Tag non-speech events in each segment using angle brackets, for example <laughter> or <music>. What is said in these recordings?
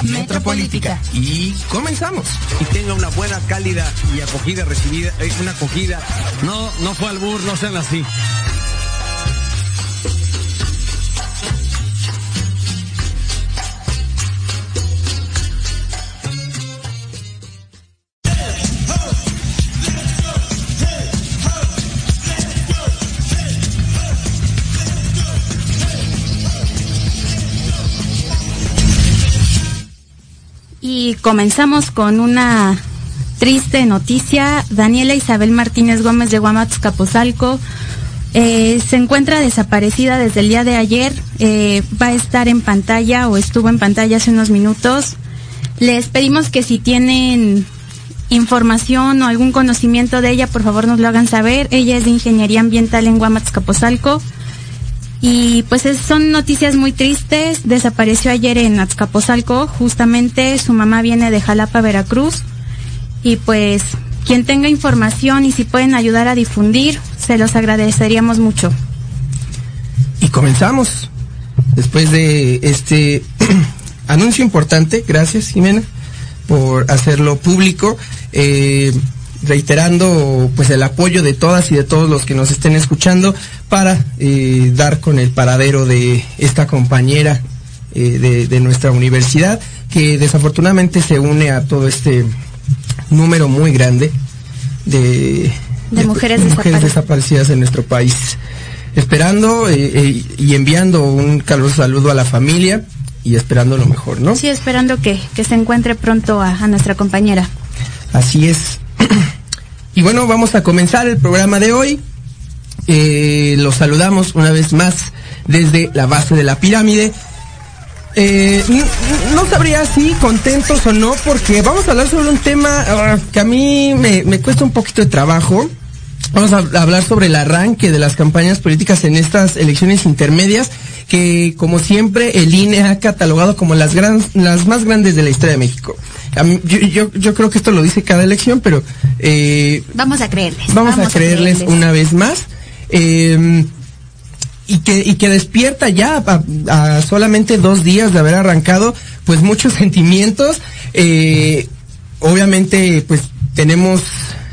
a decepcionar. Metropolítica. Y comenzamos. Y tenga una buena, cálida y acogida recibida. Es una acogida. No, no fue albur, no sean así. Comenzamos con una triste noticia. Daniela Isabel Martínez Gómez de Guamatos Capozalco eh, se encuentra desaparecida desde el día de ayer. Eh, va a estar en pantalla o estuvo en pantalla hace unos minutos. Les pedimos que si tienen información o algún conocimiento de ella, por favor nos lo hagan saber. Ella es de Ingeniería Ambiental en Guamatos Capozalco. Y pues es- son noticias muy tristes. Desapareció ayer en Azcapotzalco. Justamente su mamá viene de Jalapa, Veracruz. Y pues quien tenga información y si pueden ayudar a difundir, se los agradeceríamos mucho. Y comenzamos. Después de este <clears throat> anuncio importante, gracias Jimena por hacerlo público, eh, reiterando pues el apoyo de todas y de todos los que nos estén escuchando para eh, dar con el paradero de esta compañera eh, de, de nuestra universidad que desafortunadamente se une a todo este número muy grande de, De mujeres desaparecidas. desaparecidas en nuestro país. Esperando eh, eh, y enviando un caluroso saludo a la familia y esperando lo mejor, ¿no? Sí, esperando que, que se encuentre pronto a, a nuestra compañera. Así es. Y bueno, vamos a comenzar el programa de hoy. Eh, los saludamos una vez más desde la base de la pirámide. Eh, no sabría si contentos o no, porque vamos a hablar sobre un tema ah, que a mí me, me cuesta un poquito de trabajo. Vamos a hablar sobre el arranque de las campañas políticas en estas elecciones intermedias, que como siempre el INE ha catalogado como las, gran, las más grandes de la historia de México. A mí- yo, yo, yo creo que esto lo dice cada elección, pero eh, Vamos a creerles. vamos, a creerles una vez más. eh, y que, y que despierta ya a, a solamente dos días de haber arrancado, pues muchos <laughs> sentimientos. eh, obviamente, pues tenemos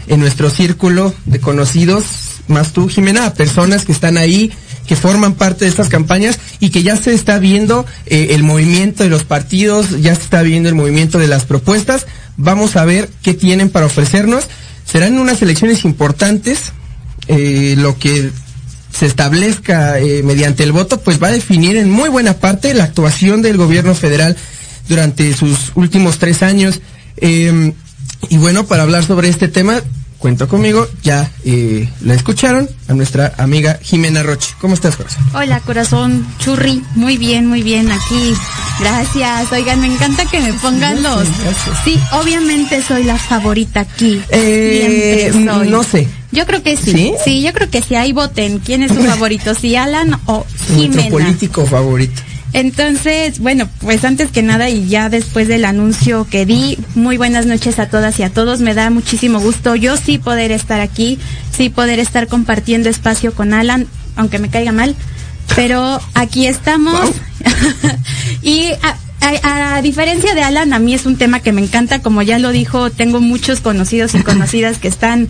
en nuestro círculo de conocidos, más tú, Jimena, a personas que están ahí, que forman parte de estas campañas y que ya se está viendo eh, el movimiento de los partidos, ya se está viendo el movimiento de las propuestas. Vamos a ver qué tienen para ofrecernos. Serán unas elecciones importantes. eh, lo que se establezca eh, mediante el voto, pues va a definir en muy buena parte la actuación del gobierno federal durante sus últimos tres años. Y bueno, para hablar sobre este tema, cuento conmigo, ya eh, la escucharon, a nuestra amiga Jimena Roche. ¿Cómo estás, corazón? Hola, corazón churri. Muy bien, muy bien aquí. Gracias. Oigan, me encanta que me pongan los. gracias. Sí, obviamente soy la favorita aquí. Eh, Siempre soy. no sé. Yo creo que sí. ¿Sí? yo creo que sí. Ahí voten. ¿Quién es su <laughs> favorito? Si Alan o Nuestro Jimena. político favorito. Entonces, bueno, pues antes que nada y ya después del anuncio que di, muy buenas noches a todas y a todos. Me da muchísimo gusto yo sí poder estar aquí, sí poder estar compartiendo espacio con Alan, aunque me caiga mal. Pero aquí estamos. <laughs> Y a- a diferencia de Alan, a mí es un tema que me encanta, como ya lo dijo, tengo muchos conocidos y conocidas que están,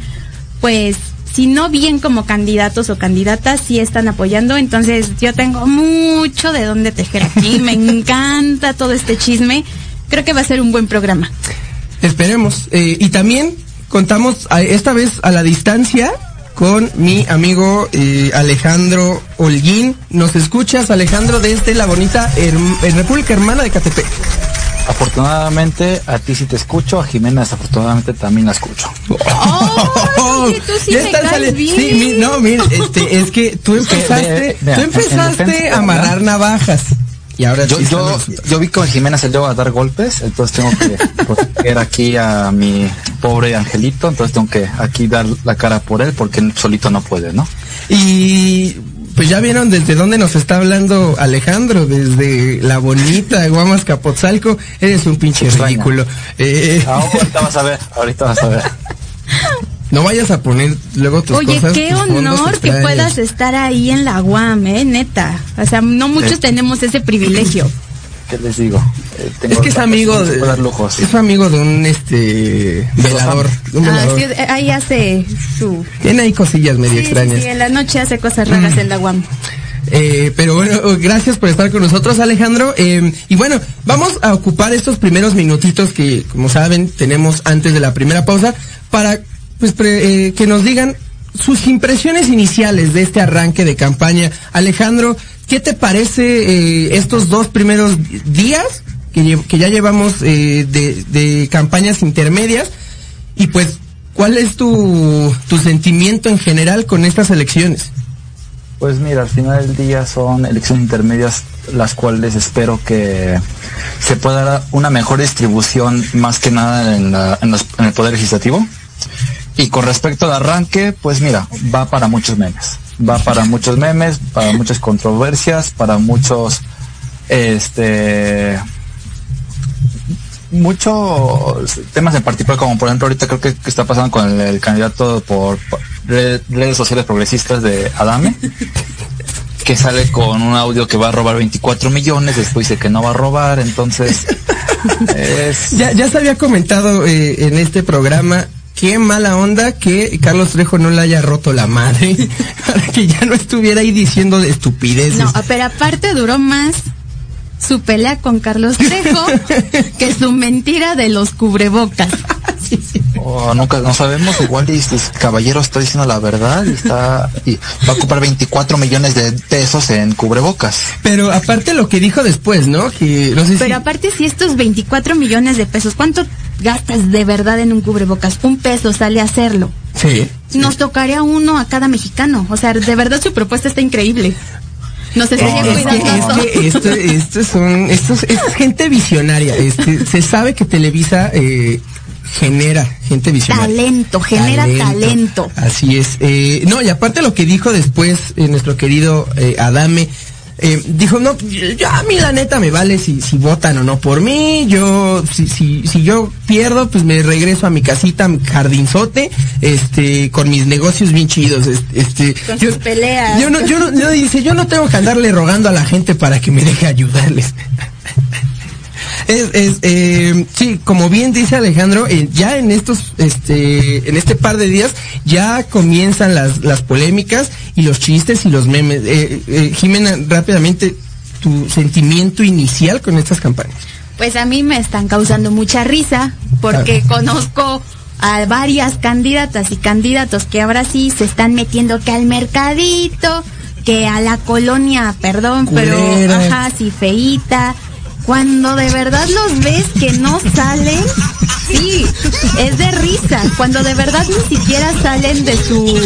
pues, si no bien como candidatos o candidatas, sí están apoyando. Entonces yo tengo mucho de dónde tejer aquí. Me encanta todo este chisme. Creo que va a ser un buen programa. Esperemos. Eh, y también contamos esta vez a la distancia con mi amigo eh, Alejandro Holguín. ¿Nos escuchas, Alejandro, desde la bonita República Hermana de Catepec? Afortunadamente a ti sí te escucho, a Jimena desafortunadamente también la escucho. Oye, <laughs> tú sí Ya me están caes sali- bien. Sí, mi- no, mira, este, es que tú <laughs> empezaste, tú empezaste defensa, a amarrar navajas. Y ahora Yo, yo, yo vi que Jimena se lleva a dar golpes, entonces tengo que proteger aquí a mi pobre angelito, entonces tengo que aquí dar la cara por él porque solito no puede, ¿no? Y pues ya vieron desde dónde nos está hablando Alejandro, desde la bonita Guamas Capotzalco. Eres un pinche Extraña. ridículo. Eh, ahorita vas a ver, ahorita vas a ver. <laughs> no vayas a poner luego tus Oye, cosas. qué tus honor que puedas estar ahí en la UAM, eh, neta. O sea, no muchos Sí. tenemos ese privilegio. ¿Qué les digo? Eh, tengo Es que es amigo de, lujos. es amigo de un este velador, Ah, sí, ahí hace su... Tiene ahí cosillas medio Sí, extrañas. sí, en la noche hace cosas raras en la UAM. Eh, pero bueno, gracias por estar con nosotros, Alejandro. Eh, y bueno, vamos a ocupar estos primeros minutitos que, como saben, tenemos antes de la primera pausa para pues pre- eh, que nos digan sus impresiones iniciales de este arranque de campaña. Alejandro, ¿qué te parece eh, estos dos primeros días que, ya llevamos eh, de, campañas intermedias? Y pues, ¿cuál es tu, tu sentimiento en general con estas elecciones? Pues mira, al final del día son elecciones intermedias las cuales espero que se pueda dar una mejor distribución más que nada en, la- en los- en el Poder Legislativo. Y con respecto al arranque, pues mira, va para muchos memes. Va para muchos memes, para muchas controversias, para muchos, este, muchos temas en particular, como por ejemplo ahorita creo que, que está pasando con el, el candidato por por red- redes sociales progresistas de Adame, <laughs> que sale con un audio que va a robar 24 millones, después dice que no va a robar, entonces <laughs> es... Ya, ya se había comentado eh, en este programa qué mala onda que Carlos Trejo no le haya roto la madre <laughs> para que ya no estuviera ahí diciendo de estupideces. No, pero aparte duró más su pelea con Carlos Trejo <laughs> que su mentira de los cubrebocas. Oh, nunca, no sabemos, igual y este caballero está diciendo la verdad y está y va a ocupar 24 millones de pesos en cubrebocas. Pero aparte lo que dijo después, ¿no? Que no sé si Pero aparte, si estos 24 millones de pesos, ¿cuánto gastas de verdad en un cubrebocas? Un peso sale a hacerlo. sí. Nos tocaría uno a cada mexicano. O sea, de verdad su propuesta está increíble. Nos estaría Es que, es que esto, esto son, esto es, esto es gente visionaria. Este, se sabe que Televisa eh, genera gente visionaria. Talento, genera talento. Así es. Eh, no, y aparte lo que dijo después eh, nuestro querido eh, Adame, eh, dijo, no, yo a mí la neta me vale si, si votan o no por mí, yo, si, si, si yo pierdo, pues me regreso a mi casita, a mi jardinzote, este, con mis negocios bien chidos, es- este, Con yo, sus peleas. yo no, yo no, no, dice, yo no tengo que andarle rogando a la gente para que me deje ayudarles. <laughs> Es, es, eh, sí, como bien dice Alejandro, eh, ya en estos, este, en este par de días ya comienzan las, las polémicas y los chistes y los memes. Eh, eh, Jimena, rápidamente, tu sentimiento inicial con estas campañas. Pues a mí me están causando mucha risa porque conozco a varias candidatas y candidatos que ahora sí se están metiendo que al mercadito, que a la colonia, perdón, pero ajá, sí, feíta. Cuando de verdad los ves que no salen, sí, es de risa. Cuando de verdad ni siquiera salen de su,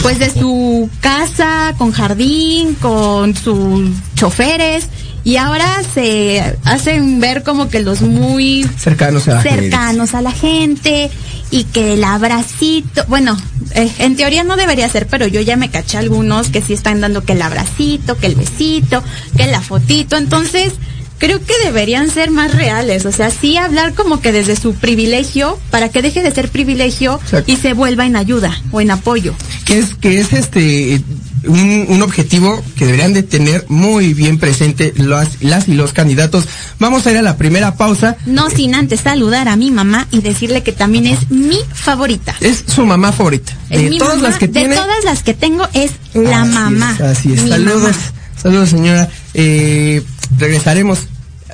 pues de su casa, con jardín, con sus choferes, y ahora se hacen ver como que los muy Cercanos a la gente. cercanos a la gente y que el abracito, bueno, eh, en teoría no debería ser, pero yo ya me caché algunos que sí están dando que el abracito, que el besito, que la fotito, entonces creo que deberían ser más reales, o sea, sí hablar como que desde su privilegio para que deje de ser privilegio Exacto. y se vuelva en ayuda o en apoyo. que es que es este un, un objetivo que deberían de tener muy bien presente las, las y los candidatos. Vamos a ir a la primera pausa. No sin antes saludar a mi mamá y decirle que también es mi favorita. Es su mamá favorita. Es de mi todas mamá, las que de tiene. todas las que tengo es la Así mamá. es, así es. Saludos, mamá. saludos señora. Eh, regresaremos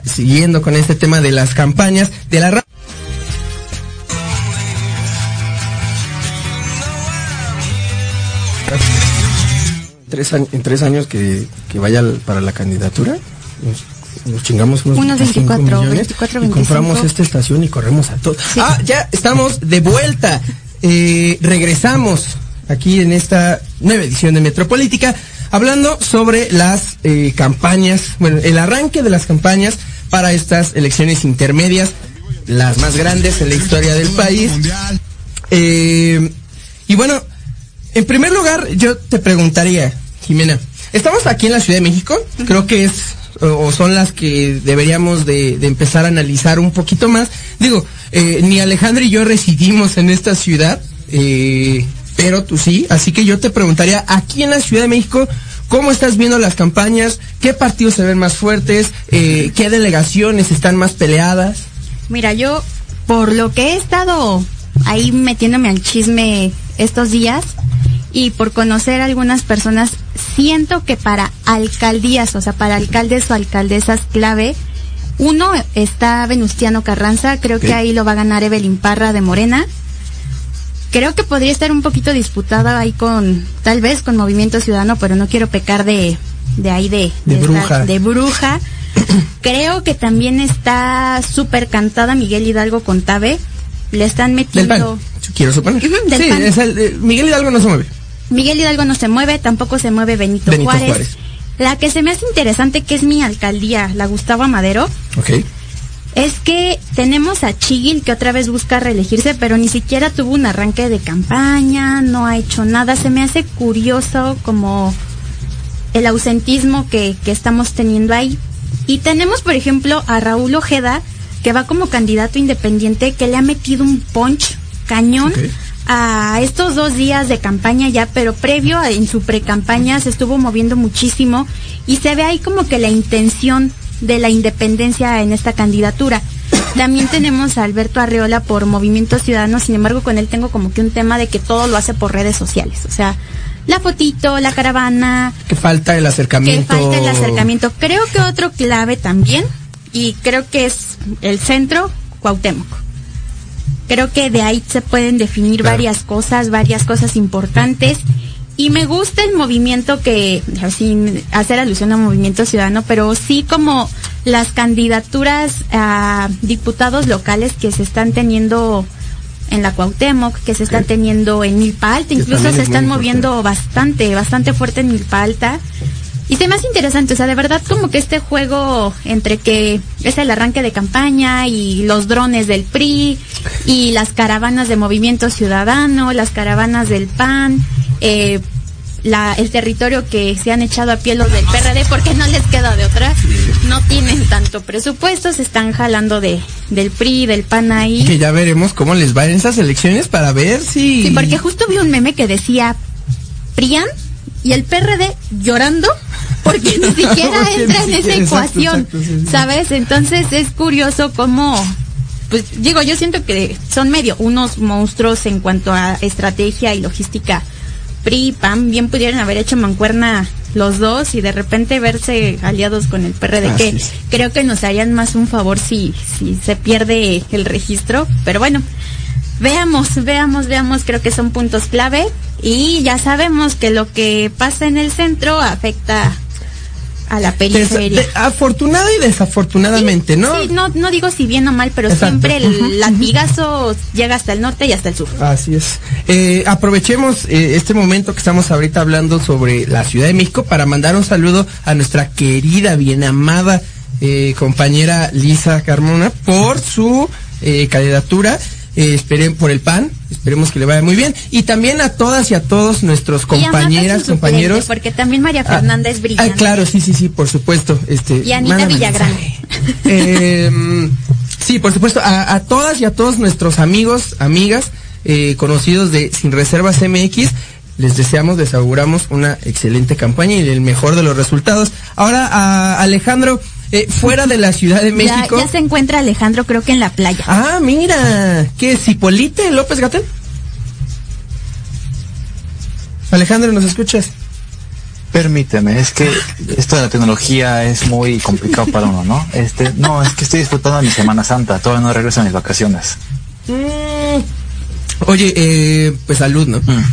siguiendo con este tema de las campañas de la ra- Tres años, en tres años que, que vaya para la candidatura, nos, nos chingamos unos, Unos 25 24, millones 24, y compramos 25. esta estación y corremos a todos. Sí. Ah, ya estamos de vuelta. Eh, regresamos aquí en esta nueva edición de Metropolítica. Hablando sobre las eh, campañas, bueno, el arranque de las campañas para estas elecciones intermedias, las más grandes en la historia del país. Eh, y bueno, en primer lugar, yo te preguntaría, Jimena, estamos aquí en la Ciudad de México, creo que es o son las que deberíamos de, empezar a analizar un poquito más. Digo, eh, ni Alejandro y yo residimos en esta ciudad, eh, pero tú sí, así que yo te preguntaría, aquí en la Ciudad de México, ¿cómo estás viendo las campañas? ¿Qué partidos se ven más fuertes? Eh, ¿Qué delegaciones están más peleadas? Mira, yo, por lo que he estado ahí metiéndome al chisme estos días y por conocer a algunas personas, siento que para alcaldías, o sea, para alcaldes o alcaldesas clave, uno está Venustiano Carranza, creo que ahí lo va a ganar Evelyn Parra de Morena. Creo que podría estar un poquito disputada ahí con, tal vez con Movimiento Ciudadano, pero no quiero pecar de, de ahí de, De bruja. de bruja. <coughs> Creo que también está súper cantada Miguel Hidalgo con Tabe. Le están Del metiendo. Quiero suponer. Del sí, PAN. es el- eh, Miguel Hidalgo no se mueve. Miguel Hidalgo no se mueve, tampoco se mueve Benito, Benito Juárez. Juárez. La que se me hace interesante, que es mi alcaldía, la Gustavo Madero, Ok. Es que tenemos a Chigil que otra vez busca reelegirse, pero ni siquiera tuvo un arranque de campaña, no ha hecho nada. Se me hace curioso como el ausentismo que, que estamos teniendo ahí. Y tenemos, por ejemplo, a Raúl Ojeda, que va como candidato independiente, que le ha metido un punch cañón a estos dos días de campaña ya, pero previo a- en su pre-campaña se estuvo moviendo muchísimo y se ve ahí como que la intención de la independencia en esta candidatura. También tenemos a Alberto Arreola por Movimiento Ciudadano, sin embargo con él tengo como que un tema de que todo lo hace por redes sociales, o sea, la fotito, la caravana, Que falta el que acercamiento. falta el acercamiento. Creo que otro clave también, y creo que es el centro, Cuauhtémoc. Creo que de ahí se pueden definir Claro. varias cosas, varias cosas importantes. Y me gusta el movimiento que, sin hacer alusión a Movimiento Ciudadano, pero sí como las candidaturas a diputados locales que se están teniendo en la Cuauhtémoc, que se están teniendo en Milpa Alta, incluso se están moviendo bastante, bastante fuerte en Milpa Alta. Y se me hace interesante, o sea, de verdad como que este juego entre que es el arranque de campaña y los drones del PRI y las caravanas de Movimiento Ciudadano, las caravanas del PAN, eh, la, el territorio que se han echado a pie los del PRD porque no les queda de otra, no tienen tanto presupuesto, se están jalando de, del PRI, del PAN ahí. Que ya veremos cómo les va en esas elecciones para ver si. Sí, porque justo vi un meme que decía PRIAN y el PRD llorando porque ni <laughs> siquiera Porque entra ni en esa exacto, ecuación, exacto, sí, sí. ¿sabes? Entonces es curioso cómo, pues digo, yo siento que son medio unos monstruos en cuanto a estrategia y logística. PRI, PAN, bien pudieron haber hecho mancuerna los dos y de repente verse aliados con el PRD, que creo que nos harían más un favor si, si se pierde el registro, pero bueno, Veamos, veamos, veamos, creo que son puntos clave y ya sabemos que lo que pasa en el centro afecta a la Des- periferia. de- afortunada y desafortunadamente, ¿no? Sí, no, no digo si bien o mal, pero Exacto. siempre el latigazo llega hasta el norte y hasta el sur. Así es. Eh, aprovechemos eh, este momento que estamos ahorita hablando sobre la Ciudad de México para mandar un saludo a nuestra querida, bien amada eh, compañera Lisa Carmona por su eh, candidatura. Eh, esperen por el PAN, esperemos que le vaya muy bien. Y también a todas y a todos nuestros compañeras, compañeros. Porque también María Ah, Fernanda es brillante. Ah, claro, sí, sí, sí, por supuesto. Este, Y Anita Villagrán. Eh, sí, por supuesto, a, a todas y a todos nuestros amigos, amigas, eh, conocidos de Sin Reservas MX, les deseamos, les auguramos una excelente campaña y el mejor de los resultados. Ahora, a Alejandro, eh, fuera de la Ciudad de México. ya se encuentra Alejandro, creo que en la playa. Ah, mira, ¿qué es Cipolite López Gatel? Alejandro, ¿nos escuchas? Permíteme, es que esto de la tecnología es muy complicado para uno, ¿no? Este, no, es que estoy disfrutando de mi Semana Santa, todavía no regreso a mis vacaciones. Mm. Oye, eh, pues salud, ¿no? Mm.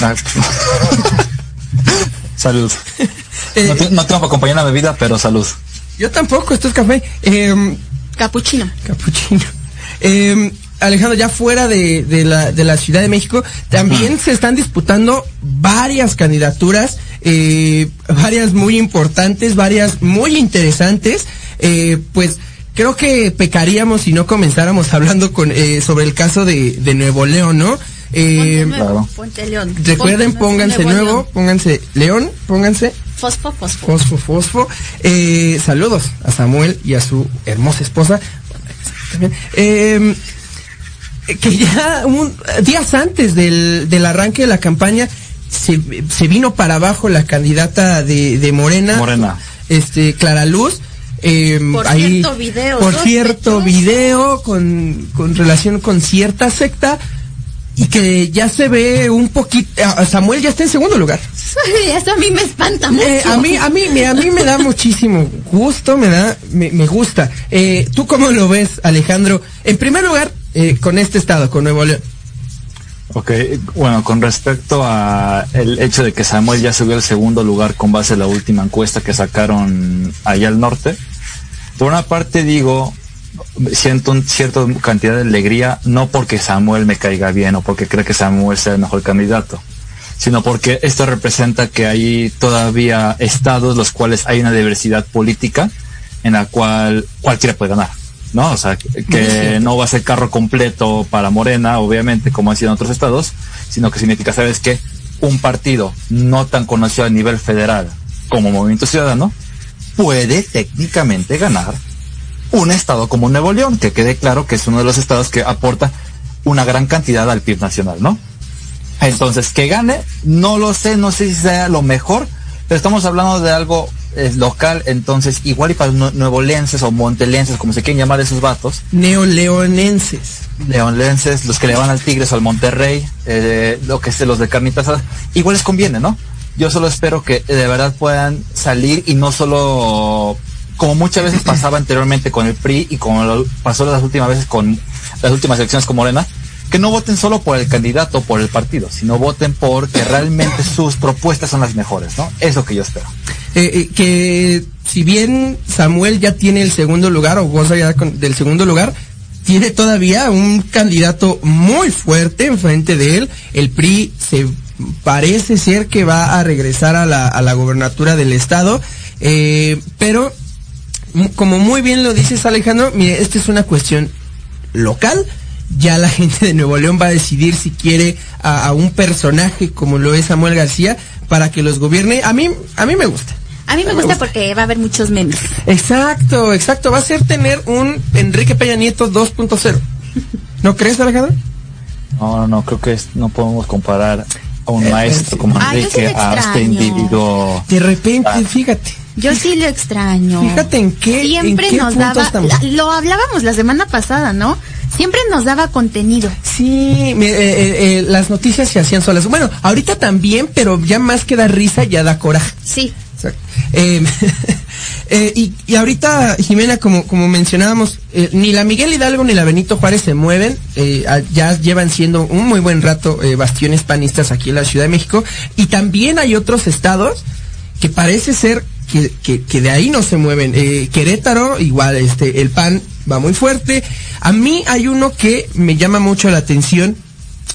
Ah, <laughs> salud. Eh, No, no tengo para acompañar la bebida, pero salud. Yo tampoco, esto es café. Eh, Capuchino. capuchino. Eh, Alejandro, ya fuera de, de la, de la Ciudad de México, también se están disputando varias candidaturas eh, varias muy importantes, varias muy interesantes, eh, pues creo que pecaríamos si no comenzáramos hablando con eh, sobre el caso de, de Nuevo León, ¿no? Eh, Ponte nuevo, claro. ponte león. recuerden, Ponte pónganse Nuevo nuevo, León. pónganse León, pónganse Fosfo, fosfo. Fosfo, Fosfo. Eh, saludos a Samuel y a su hermosa esposa. También. Eh, que ya un- días antes del, del arranque de la campaña se, se vino para abajo la candidata de, de Morena, Morena. este Clara Luz. eh, Por ahí- cierto video Por cierto video con, con relación con cierta secta y que ya se ve un poquito. ah, Samuel ya está en segundo lugar. Eso a mí me espanta mucho. Eh, a mí, a mí, mira, a mí me da <laughs> muchísimo gusto, me da, me, me gusta. Eh, ¿Tú cómo lo ves, Alejandro? En primer lugar, eh, con este estado, con Nuevo León. Ok, bueno, con respecto a el hecho de que Samuel ya subió al segundo lugar con base a la última encuesta que sacaron allá al norte, por una parte digo, siento un cierta cantidad de alegría, no porque Samuel me caiga bien o porque cree que Samuel sea el mejor candidato, sino porque esto representa que hay todavía estados los cuales hay una diversidad política en la cual cualquiera puede ganar. ¿no? O sea, que, que no va a ser carro completo para Morena, obviamente, como ha sido en otros estados, sino que significa, ¿sabes qué? Un partido no tan conocido a nivel federal como Movimiento Ciudadano puede técnicamente ganar un estado como Nuevo León, que quede claro que es uno de los estados que aporta una gran cantidad al PIB nacional, ¿no? Entonces, que gane, no lo sé, no sé si sea lo mejor, pero estamos hablando de algo eh, local, entonces igual y para los nue- nuevolenses o montelenses, como se quieren llamar esos vatos, Neoleonenses. leonlenses, los que le van al Tigres o al Monterrey, eh, lo que es los de carnitas, igual les conviene, ¿no? Yo solo espero que de verdad puedan salir y no solo como muchas veces <laughs> pasaba anteriormente con el PRI y como lo pasó las últimas veces con las últimas elecciones con Morena, que no voten solo por el candidato o por el partido, sino voten porque realmente <laughs> sus propuestas son las mejores, ¿no? Es lo que yo espero. Eh, eh, que si bien Samuel ya tiene el segundo lugar o goza ya con- del segundo lugar, tiene todavía un candidato muy fuerte enfrente de él. El PRI se parece ser que va a regresar a la, a la gobernatura del estado, eh, pero como muy bien lo dices Alejandro, mire, esta es una cuestión local. Ya la <laughs> gente de Nuevo León va a decidir si quiere a, a un personaje como lo es Samuel García para que los gobierne. A mí, a mí me gusta. A mí me gusta porque va a haber muchos memes. Exacto, exacto. Va a ser tener un Enrique Peña Nieto 2.0. ¿No crees, Alejandro? No, no, no, creo que es- no podemos comparar a un Eh, maestro eh, como Enrique a este individuo. De repente, Ah. fíjate. Yo sí lo extraño. Fíjate en qué, Siempre en qué nos punto daba, estamos. lo hablábamos la semana pasada, ¿no? Siempre nos daba contenido. Sí, me- eh, eh, eh, las noticias se hacían solas. Bueno, ahorita también, pero ya más que da risa, ya da coraje. Sí. Exacto. <laughs> Eh, y, y ahorita, Jimena, como, como mencionábamos, ni la Miguel Hidalgo ni la Benito Juárez se mueven, ya llevan siendo un muy buen rato bastiones panistas aquí en la Ciudad de México, y también hay otros estados que parece ser que, que, que de ahí no se mueven. Eh, Querétaro, igual, este, el PAN va muy fuerte. A mí hay uno que me llama mucho la atención,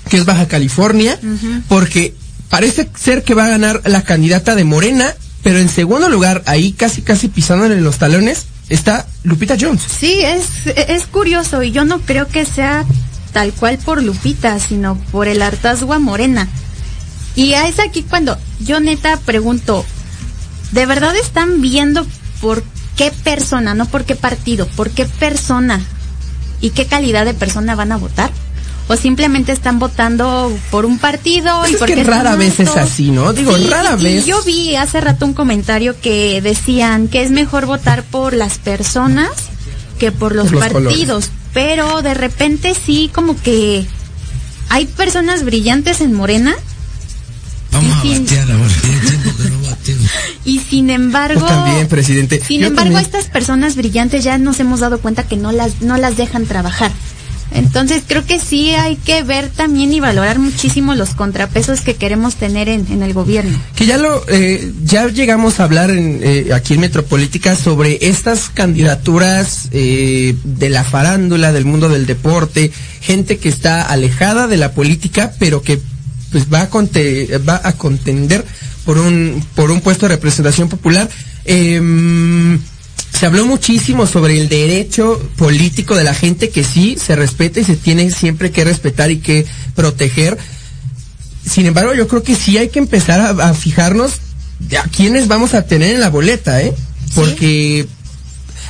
que es Baja California, porque parece ser que va a ganar la candidata de Morena, pero en segundo lugar, ahí casi casi pisándole los talones, está Lupita Jones. Sí, es, es curioso y yo no creo que sea tal cual por Lupita, sino por el hartazgo a Morena. Y es aquí cuando yo neta pregunto, ¿de verdad están viendo por qué persona, no por qué partido, por qué persona y qué calidad de persona van a votar? ¿O simplemente están votando por un partido Pues y es porque que rara vez es así, ¿no? Digo, Sí, rara y vez. Yo vi hace rato un comentario que decían que es mejor votar por las personas que por los, Por los colores. partidos. Pero de repente sí, como que hay personas brillantes en Morena Vamos a batear ahora. Y sin embargo... Pues también, presidente. Sin Yo embargo, también. estas personas brillantes ya nos hemos dado cuenta que no las, no las dejan trabajar. Entonces creo que sí hay que ver también y valorar muchísimo los contrapesos que queremos tener en, en el gobierno. Que ya lo, eh, ya llegamos a hablar en, eh, aquí en Metropolítica sobre estas candidaturas eh, de la farándula, del mundo del deporte, gente que está alejada de la política, pero que pues va a, conte- va a contender por un, por un puesto de representación popular. Em, se habló muchísimo sobre el derecho político de la gente que sí se respeta y se tiene siempre que respetar y que proteger. Sin embargo, yo creo que sí hay que empezar a, a fijarnos de a quiénes vamos a tener en la boleta, ¿eh? Porque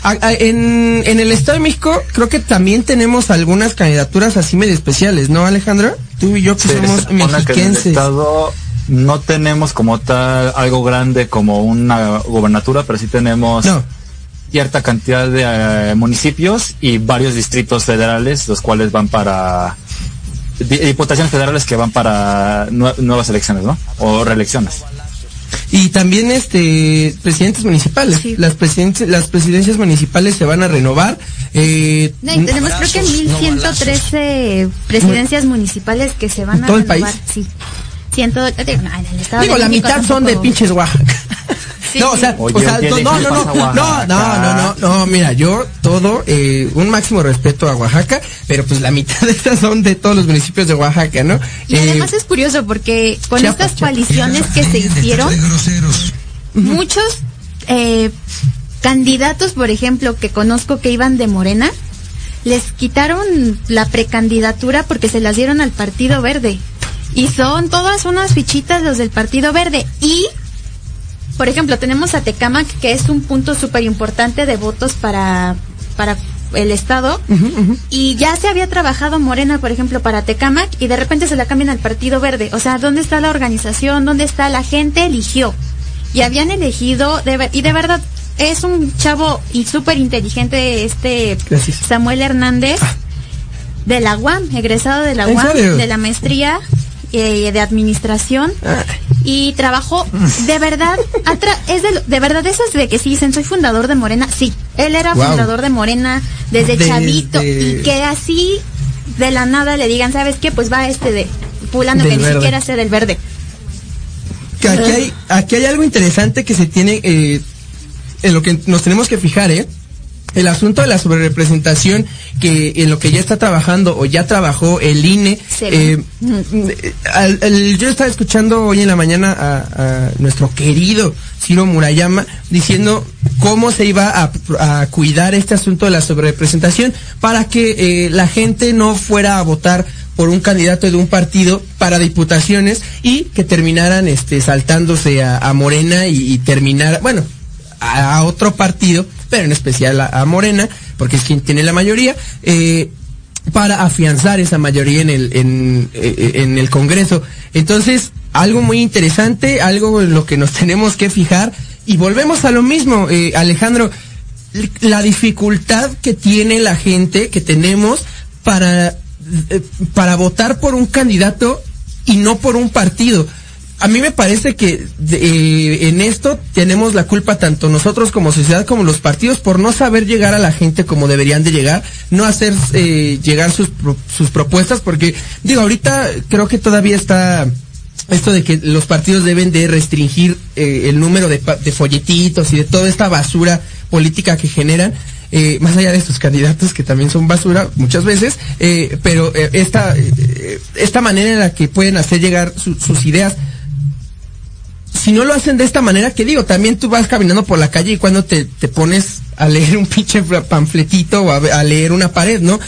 a- a- en, en el Estado de México creo que también tenemos algunas candidaturas así medio especiales, ¿no, Alejandra? Tú y yo que somos supone que en el mexiquenses. estado no tenemos como tal algo grande como una gobernatura, pero sí tenemos No, cierta cantidad de eh, municipios y varios distritos federales, los cuales van para di- diputaciones federales que van para nue- nuevas elecciones, ¿no? O reelecciones. y también este presidentes municipales. Sí. Las, presidentes, las presidencias municipales se van a renovar. Eh, No, y tenemos creo que 1113 presidencias municipales que se van ¿En a todo el renovar. país? Sí. Sí, en todo el, digo, no, en el estado Digo, de la México mitad son de pinches Oaxaca. <laughs> Sí, no, o sea, o no, ¿qué no, no, no, no, Oaxaca? no, no, no, no, mira, yo todo, eh, un máximo respeto a Oaxaca, pero pues la mitad de estas son de todos los municipios de Oaxaca, ¿no? Y Eh, además es curioso porque con Chiapas, estas Chiapas. coaliciones que se hicieron, muchos eh, candidatos, por ejemplo, que conozco que iban de Morena, les quitaron la precandidatura porque se las dieron al Partido Verde. Y son todas unas fichitas los del Partido Verde. Y, por ejemplo, tenemos a Tecamac, que es un punto súper importante de votos para, para el Estado. Y ya se había trabajado Morena, por ejemplo, para Tecamac, y de repente se la cambian al Partido Verde. O sea, ¿dónde está la organización? ¿Dónde está la gente? Eligió. Y habían elegido, de y de verdad, es un chavo y súper inteligente, este Gracias. Samuel Hernández, de la UAM, egresado de la ¿En UAM, de la maestría eh, de administración. Y trabajó, de verdad, es de, de verdad, esas de que sí dicen, soy fundador de Morena, sí, él era Wow. fundador de Morena desde, chavito, y que así de la nada le digan, ¿sabes qué? Pues va este de fulano Del que ni verde. siquiera sea del verde. que aquí hay, aquí hay algo interesante que se tiene, eh, en lo que nos tenemos que fijar, ¿eh? El asunto de la sobrerepresentación que en lo que ya está trabajando o ya trabajó el INE. Eh, al- al- yo estaba escuchando hoy en la mañana a, a nuestro querido Ciro Murayama diciendo cómo se iba a, a cuidar este asunto de la sobrerepresentación para que eh, la gente no fuera a votar por un candidato de un partido para diputaciones y que terminaran este saltándose a, a Morena y, y terminar, bueno, a, a otro partido, pero en especial a, Morena, porque es quien tiene la mayoría, eh, para afianzar esa mayoría en el, en, eh, en el Congreso. Entonces, algo muy interesante, algo en lo que nos <laughs> tenemos que fijar, y volvemos a lo mismo, eh, Alejandro, la dificultad que tiene la gente, que tenemos, para, eh, para votar por un candidato y no por un partido. A mí me parece que eh, en esto tenemos la culpa tanto nosotros como sociedad como los partidos por no saber llegar a la gente como deberían de llegar, no hacer eh, llegar sus, sus propuestas, porque digo, ahorita creo que todavía está esto de que los partidos deben de restringir eh, el número de, de folletitos y de toda esta basura política que generan, eh, más allá de sus candidatos que también son basura muchas veces, eh, pero eh, esta, eh, esta manera en la que pueden hacer llegar su- sus ideas, si no lo hacen de esta manera, que digo, también tú vas caminando por la calle y cuando te, te pones a leer un <laughs> pinche panfletito o a, leer una pared, ¿no?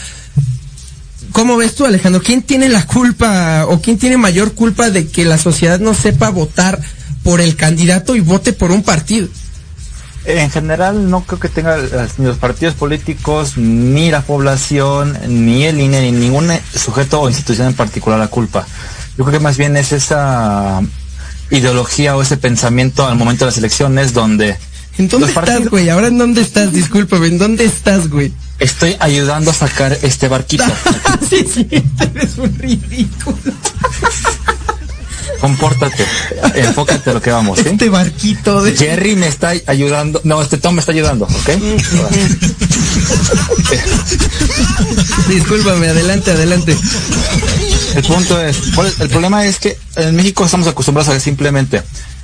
¿Cómo ves tú, Alejandro? ¿Quién tiene la culpa o quién tiene mayor culpa de que la sociedad no sepa votar por el candidato y vote por un partido? En general no creo que tenga ni los partidos políticos, ni la población, ni el INE, ni ningún sujeto o institución en particular la culpa. Yo creo que más bien es esa ideología o ese pensamiento al momento de las elecciones donde ¿En dónde estás, güey? Ahora en dónde estás, discúlpame, ¿en dónde estás, güey? estoy ayudando a sacar este barquito. <laughs> sí, sí, eres un ridículo. Compórtate, enfócate a lo que vamos, ¿sí? Este barquito de... Jerry me está ayudando, no, este Tom me está ayudando, ¿ok? <laughs> Discúlpame, adelante, adelante. El punto es, ¿cuál es- el problema es que en México estamos acostumbrados a que simplemente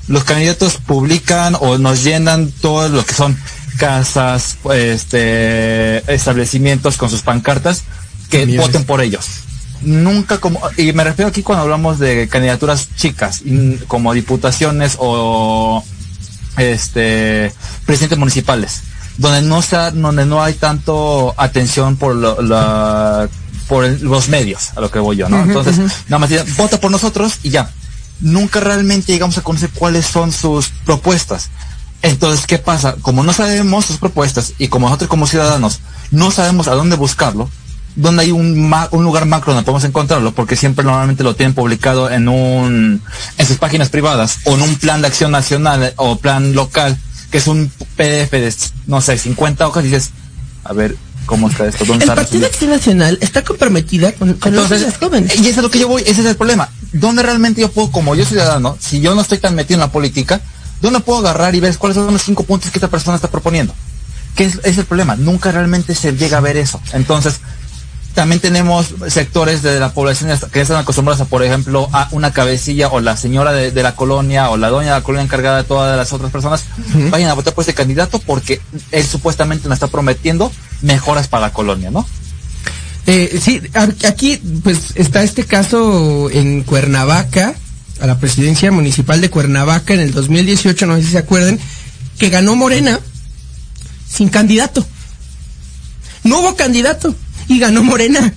los candidatos publican o nos llenan todo lo que son casas, este, establecimientos con sus pancartas, que voten por ellos. nunca como, y me refiero aquí cuando hablamos de candidaturas chicas, como diputaciones o este presidentes municipales, donde no sea, donde no hay tanto atención por lo- la por el- los medios, a lo que voy yo, ¿no? Entonces, nada más dicen, vota por nosotros y ya. Nunca realmente llegamos a conocer cuáles son sus propuestas. Entonces, ¿qué pasa? Como no sabemos sus propuestas y como nosotros como ciudadanos no sabemos a dónde buscarlo, donde hay un, ma- un lugar macro donde podemos encontrarlo, porque siempre normalmente lo tienen publicado en un en sus páginas privadas o en un plan de acción nacional o plan local, que es un PDF de, no sé, 50 hojas y dices, a ver, ¿cómo está esto? ¿Dónde El está Partido? Acción Nacional está comprometida con, con los Entonces, jóvenes jóvenes. y eso es lo que yo voy, ese es el problema. ¿Dónde realmente yo puedo, como yo ciudadano, si yo no estoy tan metido en la política, dónde puedo agarrar y ver cuáles son los cinco puntos que esta persona está proponiendo? ¿Qué es, es el problema? Nunca realmente se llega a ver eso. Entonces, también tenemos sectores de la población que están acostumbrados a, por ejemplo, a una cabecilla o la señora de, de la colonia o la doña de la colonia encargada de todas las otras personas, vayan a votar por este candidato porque él supuestamente nos está prometiendo mejoras para la colonia, ¿no? Eh, sí, aquí pues está este caso en Cuernavaca, a la presidencia municipal de Cuernavaca en el 2018, no sé si se acuerdan, que ganó Morena sin candidato. No hubo candidato y ganó Morena.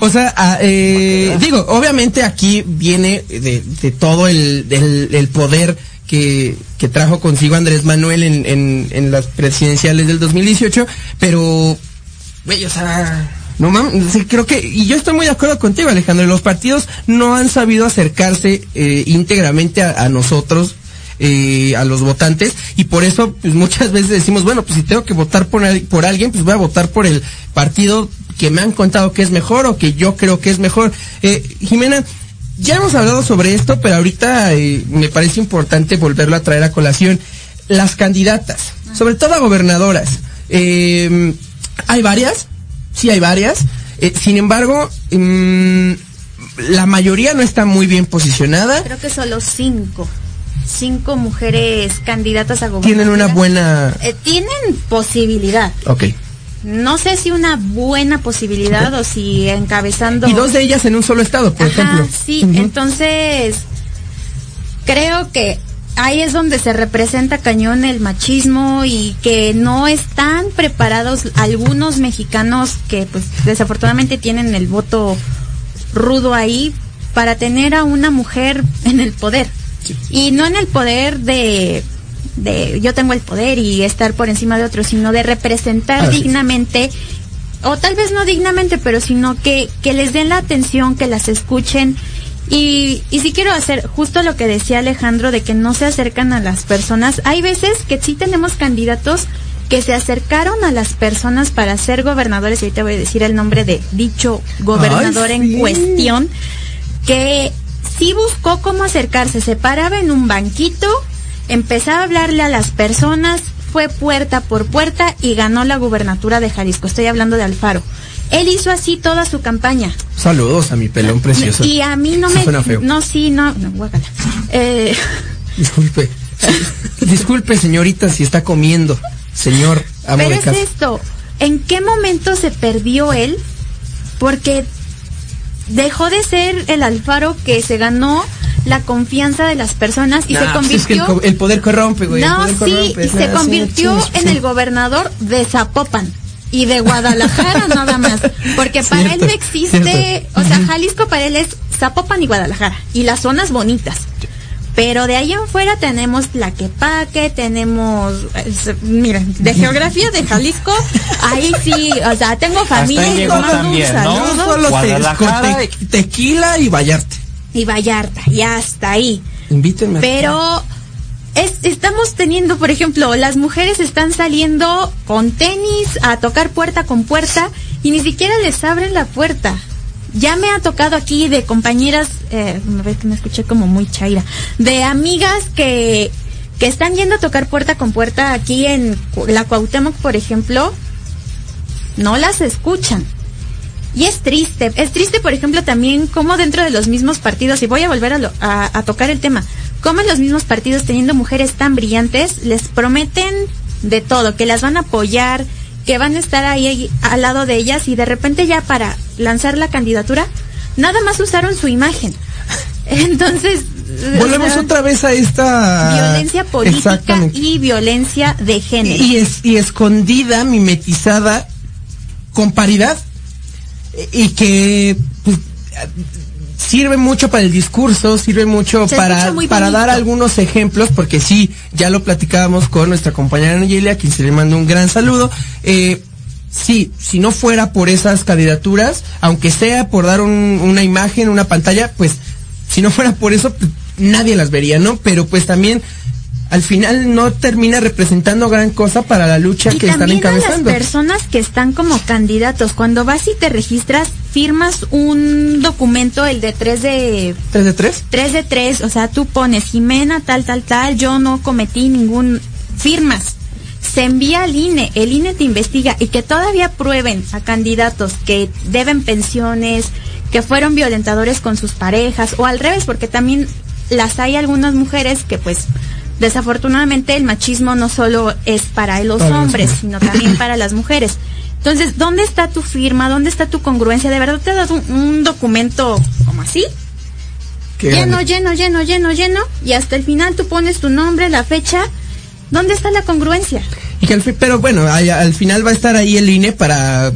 O sea, a- eh, digo, obviamente aquí viene de, de todo el, el poder que, que trajo consigo Andrés Manuel en, en, en las presidenciales del 2018, pero Güey, o sea, no mames, creo que, y yo estoy muy de acuerdo contigo, Alejandro, los partidos no han sabido acercarse eh, íntegramente a, a nosotros, eh, a los votantes, y por eso, pues muchas veces decimos, bueno, pues si tengo que votar por, por alguien, pues voy a votar por el partido que me han contado que es mejor o que yo creo que es mejor. Eh, Jimena, ya hemos hablado sobre esto, pero ahorita eh, me parece importante volverlo a traer a colación. Las candidatas, sobre todo a gobernadoras. Eh, hay varias, sí hay varias. Eh, sin embargo, mm, la mayoría no está muy bien posicionada. Creo que solo cinco. Cinco mujeres candidatas a gobernadora. Tienen una buena... Eh, tienen posibilidad. Ok. No sé si una buena posibilidad o si encabezando. Y dos de ellas en un solo estado, por Ajá, ejemplo. sí, entonces creo que ahí es donde se representa cañón el machismo y que no están preparados algunos mexicanos que pues desafortunadamente tienen el voto rudo ahí para tener a una mujer en el poder. Y no en el poder de, de yo tengo el poder y estar por encima de otros, sino de representar Así es. dignamente, o tal vez no dignamente, pero sino que, que les den la atención, que las escuchen. Y, y sí quiero hacer justo lo que decía Alejandro de que no se acercan a las personas. Hay veces que sí tenemos candidatos que se acercaron a las personas para ser gobernadores, y ahorita voy a decir el nombre de dicho gobernador Ay, en sí. cuestión, que sí buscó cómo acercarse, se paraba en un banquito, empezaba a hablarle a las personas, fue puerta por puerta y ganó la gubernatura de Jalisco. Estoy hablando de Alfaro. Él hizo así toda su campaña. Saludos a mi pelón precioso. Y a mí no me... <laughs> suena feo. No, sí, no, no, guácala. Eh, Disculpe. <laughs> Disculpe, señorita, si está comiendo. Señor, amo pero de es esto, ¿en qué momento se perdió él? Porque dejó de ser el Alfaro que se ganó la confianza de las personas y Nah, se pues es que el, convirtió... co- el poder corrompe, güey. el No, poder sí, corrompe. y se convirtió sí, en el gobernador de Zapopan y de Guadalajara <laughs> nada más, porque para Cierto, él no existe, cierto. o sea, Jalisco para él es Zapopan y Guadalajara y las zonas bonitas. Pero de ahí en fuera tenemos Tlaquepaque, tenemos, es- miren, de geografía de Jalisco, ahí sí, o sea, tengo familia y también, ¿no? No solo te- Guadalajara con te- tequila y Vallarte. y Vallarta, y hasta ahí. Invítenme. Pero es, estamos teniendo, por ejemplo, las mujeres están saliendo con tenis a tocar puerta con puerta y ni siquiera les abren la puerta. Ya me ha tocado aquí de compañeras, eh, me que me escuché como muy chaira, de amigas que, que están yendo a tocar puerta con puerta aquí en la Cuauhtémoc, por ejemplo, no las escuchan. Y es triste, es triste por ejemplo también como dentro de los mismos partidos, y voy a volver a, lo- a- tocar el tema, como en los mismos partidos teniendo mujeres tan brillantes, les prometen de todo, que las van a apoyar, que van a estar ahí al lado de ellas y de repente ya para lanzar la candidatura nada más usaron su imagen. <laughs> Entonces, Volvemos otra vez a esta violencia política y violencia de género. y, es, y escondida, mimetizada, con paridad, y que pues, sirve mucho para el discurso, sirve mucho Se para, para dar algunos ejemplos, porque sí, ya lo platicábamos con nuestra compañera Angelia, a quien se le manda un gran saludo. Eh, sí, si no fuera por esas candidaturas, aunque sea por dar un- una imagen, una pantalla, pues si no fuera por eso, pues, nadie las vería, ¿no? Pero pues también al final no termina representando gran cosa para la lucha y que están también a las encabezando. personas que están como candidatos, cuando vas y te registras, firmas un documento, el de 3 de ¿Tres de tres? 3 de 3, o sea, tú pones Jimena tal tal tal, yo no cometí ningún firmas. Se envía al INE, el INE te investiga y que todavía prueben a candidatos que deben pensiones, que fueron violentadores con sus parejas o al revés, porque también las hay algunas mujeres que pues desafortunadamente el machismo no solo es para los Para hombres, sino también para las mujeres. Entonces, ¿dónde está tu firma? ¿Dónde está tu congruencia? ¿De verdad te dado un, un documento como así? Qué lleno, grande. lleno, lleno, lleno, lleno, y hasta el final tú pones tu nombre, la fecha. ¿Dónde está la congruencia? Y que al fin- pero bueno, al final va a estar ahí el INE para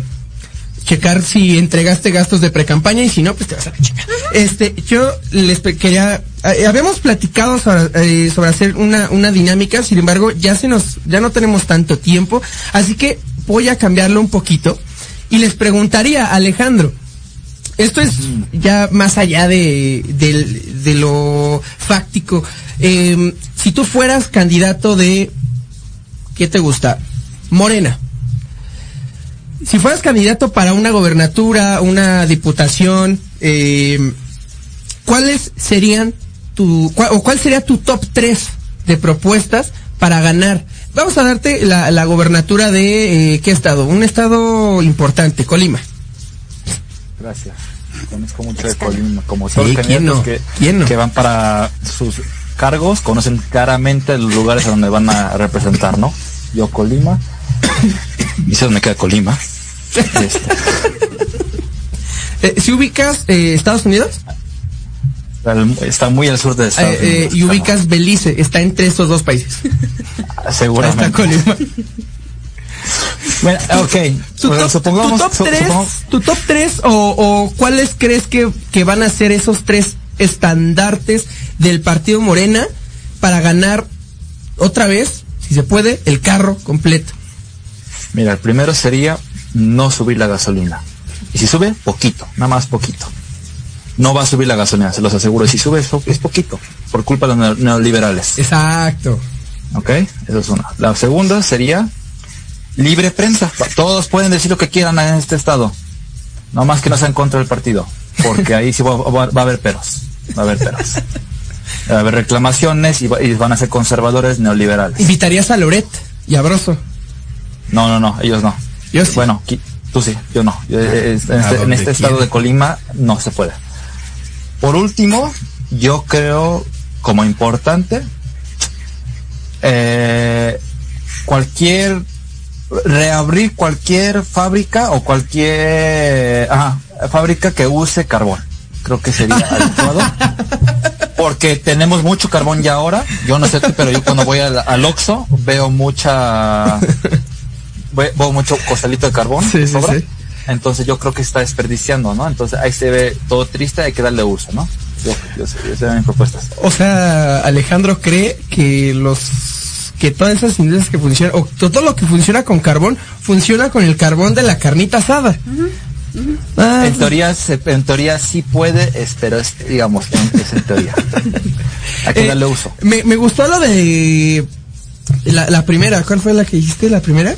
checar si entregaste gastos de precampaña y si no, pues te vas a la chica. Este, yo les quería, eh, habíamos platicado sobre, eh, sobre hacer una, una dinámica, sin embargo, ya se nos, ya no tenemos tanto tiempo, así que voy a cambiarlo un poquito y les preguntaría, Alejandro, esto es ya más allá de, del- de lo fáctico. Eh, si tú fueras candidato de, ¿qué te gusta? Morena. Si fueras candidato para una gobernatura, una diputación, eh, ¿cuáles serían tu, cua- o cuál sería tu top 3 de propuestas para ganar? Vamos a darte la, la gobernatura de, eh, ¿qué estado? Un estado importante, Colima. Gracias. Conozco mucho de Colima, como todos Sí, los ¿quién candidatos no? que, ¿Quién no? que van para sus cargos, conocen claramente los lugares a donde van a representar, ¿no? Yo Colima, <coughs> y sé dónde queda Colima. Este, Eh, si ubicas eh, Estados Unidos está muy al sur de Estados eh, eh, Unidos. y ubicas Belice, está entre estos dos países. estamos- Ahí seguramente. está Colima. Bueno, ok. Tu Bueno, top, supongamos, tu top su- 3, supongamos- tu top tres o, o cuáles crees que, que van a ser esos tres estandartes del partido Morena para ganar otra vez, si se puede, el carro completo. Mira, el primero sería no subir la gasolina. Y si sube, poquito, nada más poquito. No va a subir la gasolina, se los aseguro. Y si sube, es, po- es poquito, por culpa de los neo- neoliberales. Exacto. ¿Ok? Eso es una. La segunda sería libre prensa. Todos pueden decir lo que quieran en este estado. No más que no sea en contra del partido. Porque ahí sí va, va- va a haber peros. Va a haber peros. Va a haber reclamaciones y, va- y van a ser conservadores neoliberales. Invitarías a Loret y a Broso. No, no, no, ellos no. Yo sí. Bueno, qui- tú sí, yo no. Yo, eh, en, ¿A este, en dónde este estado de Colima no se puede. Por último, yo creo como importante eh, cualquier reabrir cualquier fábrica o cualquier ajá, fábrica que use carbón. Creo que sería <laughs> adecuado. Porque tenemos mucho carbón ya ahora. Yo no sé tú, pero yo cuando voy al, al Oxxo veo mucha ve- veo mucho costalito de carbón. Sí, que sí, sobra. sí. Entonces yo creo que está desperdiciando, ¿no? Entonces ahí se ve todo triste, hay que darle uso, ¿no? Yo, yo, sé- yo sé mis propuestas. O sea, Alejandro cree que los que todas esas industrias que funcionan, o todo lo que funciona con carbón, funciona con el carbón de la carnita asada. Ah, En teoría, se- en teoría sí puede, pero es, digamos, es en teoría. <laughs> Hay que eh, darle uso. Me, me gustó lo de la, la primera. ¿Cuál fue la que dijiste? ¿La primera?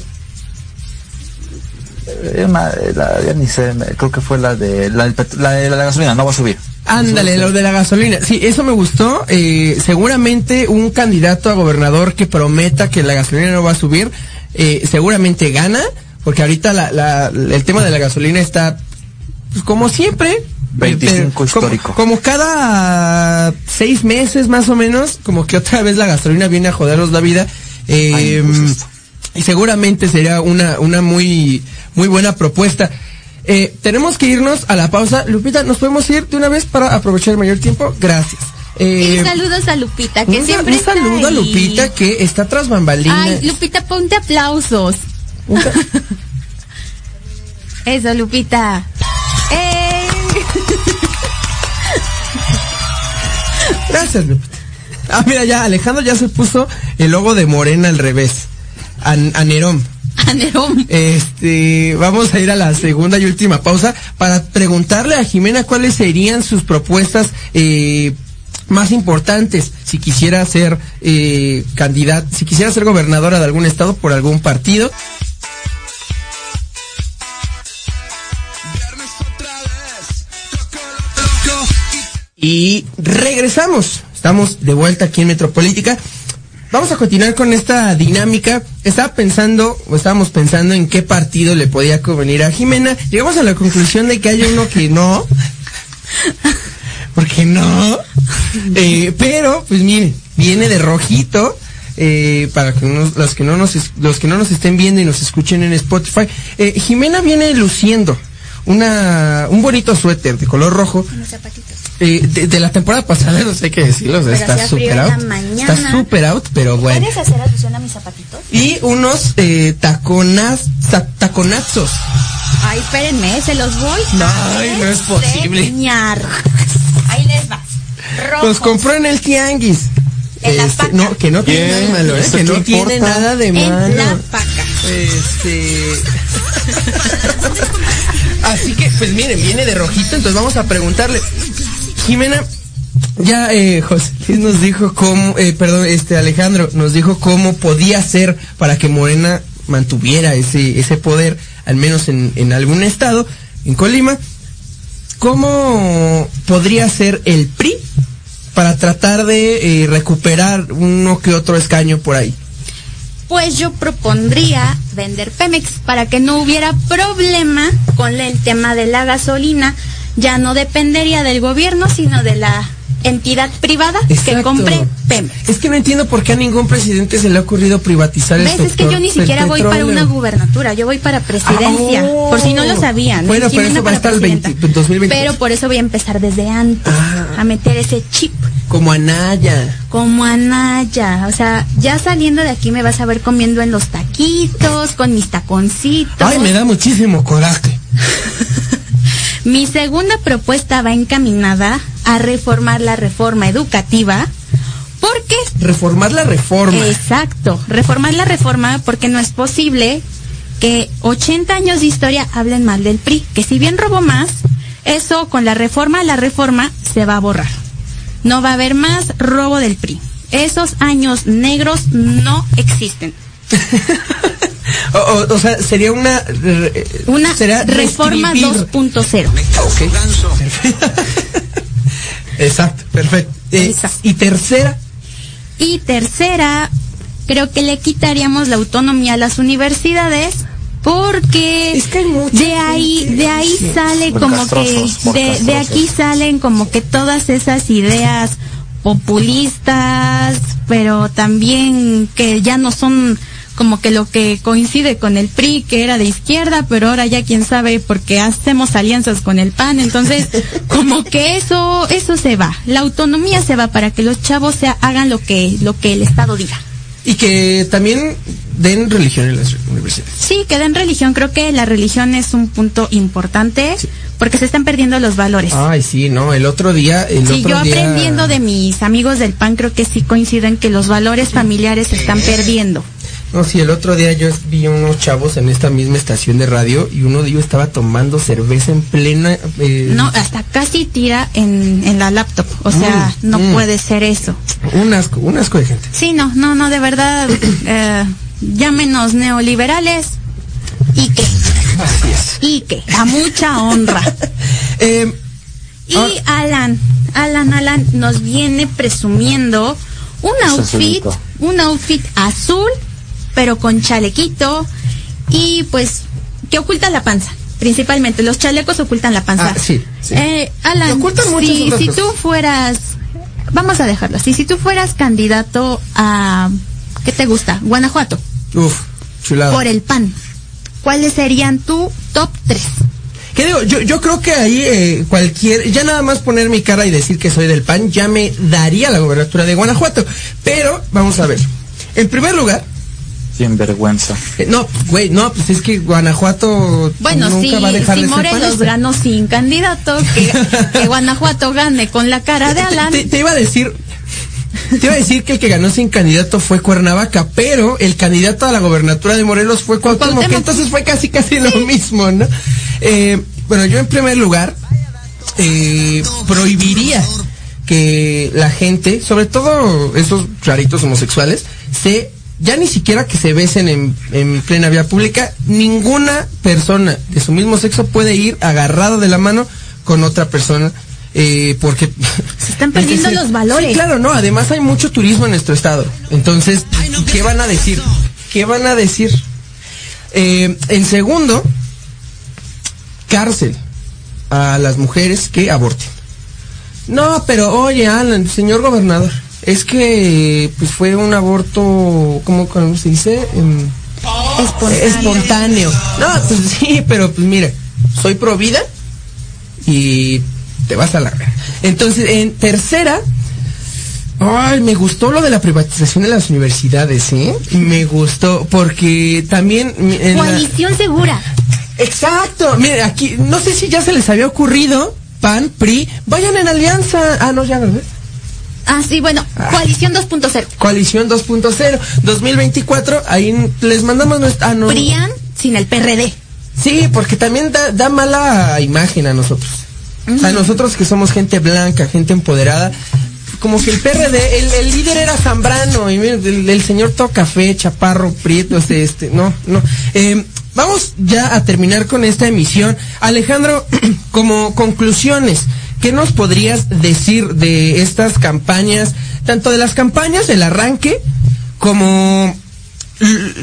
Eh, eh, la- ya ni sé, creo que fue la de la, del pet- la de la gasolina, no va a subir. Ándale, lo de la gasolina. Sí, eso me gustó. Eh, seguramente un candidato a gobernador que prometa que la gasolina no va a subir, eh, seguramente gana, porque ahorita la, la- el tema de la gasolina está, pues, como siempre. 25 eh, como- histórico. Como, cada seis meses más o menos, como que otra vez la gasolina viene a jodernos la vida. Eh, Ay, y seguramente sería una, una muy, muy buena propuesta. Eh, tenemos que irnos a la pausa. Lupita, ¿nos podemos ir de una vez para aprovechar el mayor tiempo? Gracias. Eh, y saludos a Lupita, que un, siempre un está saludo a. Lupita que está tras bambalinas. Ay, Lupita, ponte aplausos. <laughs> Eso, Lupita. ¡Ey! <laughs> Gracias, Lupita. Ah, mira, ya Alejandro ya se puso el logo de Morena al revés. An- a Nerón. A Nerón. Este, vamos a ir a la segunda y última pausa para preguntarle a Jimena cuáles serían sus propuestas eh, más importantes si quisiera ser eh, candidata, si quisiera ser gobernadora de algún estado por algún partido. Y regresamos. Estamos de vuelta aquí en Metropolítica. Vamos a continuar con esta dinámica. Estaba pensando, o estábamos pensando en qué partido le podía convenir a Jimena. Llegamos a la conclusión de que hay uno que no. Porque no. Eh, pero, pues mire, viene de rojito. Eh, para que los que no nos los que no nos estén viendo y nos escuchen en Spotify, eh, Jimena viene luciendo una un bonito suéter de color rojo Unos zapatitos. Eh, de, de la temporada pasada, no sé qué decirlo, o sea, está la out. Está super out, pero bueno. ¿Puedes hacer alusión a mis zapatitos? Y unos eh, taconas, ta- taconazos. Ay, espérenme, se los voy. a Ay, no es posible. enseñar. Ahí les. Rojos. Los compró en el tianguis. En la paca. no, que no tiene nada de malo, ¿eh? ¿eso Que no qué tiene importa? nada de malo. En la paca. Este. Así que, pues miren, viene de rojito, entonces vamos a preguntarle. Jimena, ya eh, José nos dijo cómo, eh, perdón, este Alejandro nos dijo cómo podía ser para que Morena mantuviera ese, ese poder, al menos en, en algún estado, en Colima. ¿Cómo podría ser el PRI para tratar de eh, recuperar uno que otro escaño por ahí? Pues yo propondría vender Pemex para que no hubiera problema con el tema de la gasolina. Ya no dependería del gobierno, sino de la entidad privada que compre Pemex. Es que no entiendo por qué a ningún presidente se le ha ocurrido privatizar el. Es que yo ni siquiera voy para una gubernatura, yo voy para presidencia. Ah, por si no lo sabían. Bueno, pero eso va a estar el presidenta. 20 2022. Pero por eso voy a empezar desde antes Ah. a meter ese chip. Como Anaya. Como Anaya, o sea, ya saliendo de aquí me vas a ver comiendo en los taquitos, con mis taconcitos. Ay, me da muchísimo coraje. <laughs> Mi segunda propuesta va encaminada a reformar la reforma educativa, porque Reformar la reforma. Exacto, reformar la reforma porque no es posible que 80 años de historia hablen mal del PRI, que si bien robó más, eso con la reforma, la reforma se va a borrar. No va a haber más robo del PRI. Esos años negros no existen. <laughs> o, o- o sea, sería una... eh, Una será reforma reescribir. 2.0. Ok. <laughs> Exacto, perfecto. Eh, Exacto. Y tercera, Y tercera, creo que le quitaríamos la autonomía a las universidades porque Es que de ahí de ahí sale como que de, de aquí salen como que todas esas ideas populistas, pero también que ya no son como que lo que coincide con el PRI, que era de izquierda, pero ahora ya quién sabe porque hacemos alianzas con el PAN, entonces <laughs> como que eso eso se va, la autonomía se va para que los chavos se hagan lo que lo que el Estado diga. y que también den religión en las universidades. Sí, que den religión, creo que la religión es un punto importante porque se están perdiendo los valores. Ay, sí, no, el otro día... El Sí, otro yo día- aprendiendo de mis amigos del PAN creo que sí coinciden que los valores familiares se están perdiendo. No, sí, el otro día yo vi unos chavos en esta misma estación de radio y uno de ellos estaba tomando cerveza en plena... eh, No, hasta casi tira en, en la laptop. O sea, Mm, no mm. puede ser eso. Un asco, un asco de gente. Sí, no, no, no, de verdad, <coughs> eh, llámenos neoliberales y que, Así es. y que, a mucha honra. <laughs> Eh, Y Ah. Alan, Alan, Alan nos viene presumiendo un outfit, un outfit azul, pero con chalequito y pues que oculta la panza. Principalmente, los chalecos ocultan la panza. Ah, sí, sí. Eh, Alan, si, si tú fueras, vamos a dejarlo así, si tú fueras candidato a, ¿qué te gusta? Guanajuato, uf, chulada. por el PAN, ¿cuáles serían tu top 3? ¿Qué digo? Yo, yo creo que ahí eh, cualquier, ya nada más poner mi cara y decir que soy del PAN, ya me daría la gobernatura de Guanajuato. Pero, vamos a ver. En primer lugar, Sin vergüenza. eh, no, güey, no, pues es que Guanajuato Bueno, nunca si, va a dejar si de Morelos ganó sin candidato, que, que Guanajuato gane con la cara de Alan. Te, te iba a decir, te iba a decir que el que ganó sin candidato fue Cuernavaca, pero el candidato a la gobernatura de Morelos fue Cuauhtémoc, Cuauhtémoc. entonces fue casi casi lo mismo, ¿no? Eh, bueno, yo en primer lugar eh, prohibiría que la gente, sobre todo esos raritos homosexuales, se ya ni siquiera que se besen en, en plena vía pública, ninguna persona de su mismo sexo puede ir agarrado de la mano con otra persona. eh, porque <laughs> Se están perdiendo los valores. Sí, claro, no. Además hay mucho turismo en nuestro estado. Entonces, ¿qué van a decir? ¿Qué van a decir? Eh, en segundo, cárcel a las mujeres que aborten. No, pero oye, Alan, señor gobernador, es que pues fue un aborto, ¿cómo, cómo se dice? Em, Espontáneo. espontáneo. No, pues <laughs> sí, pero pues mira, soy pro vida y te vas a la. Entonces, en tercera, ay, me gustó lo de la privatización de las universidades, ¿eh? Me gustó porque también en la- Coalición segura. Exacto, mire, aquí no sé si ya se les había ocurrido PAN, PRI, vayan en alianza. Ah, no, ya, ¿verdad? Ah, sí, bueno, coalición 2.0. Coalición 2.0, 2024, ahí les mandamos nuestra... Ah, no. PRIAN sin el PRD. Sí, porque también da, da mala imagen a nosotros. Sea, nosotros que somos gente blanca, gente empoderada, como que el PRD, el, el líder era Zambrano, y miren, el, el señor todo café, chaparro, prieto, este, este, no, no. Eh, vamos ya a terminar con esta emisión. Alejandro, <clears throat> como conclusiones, ¿qué nos podrías decir de estas campañas, tanto de las campañas del arranque, como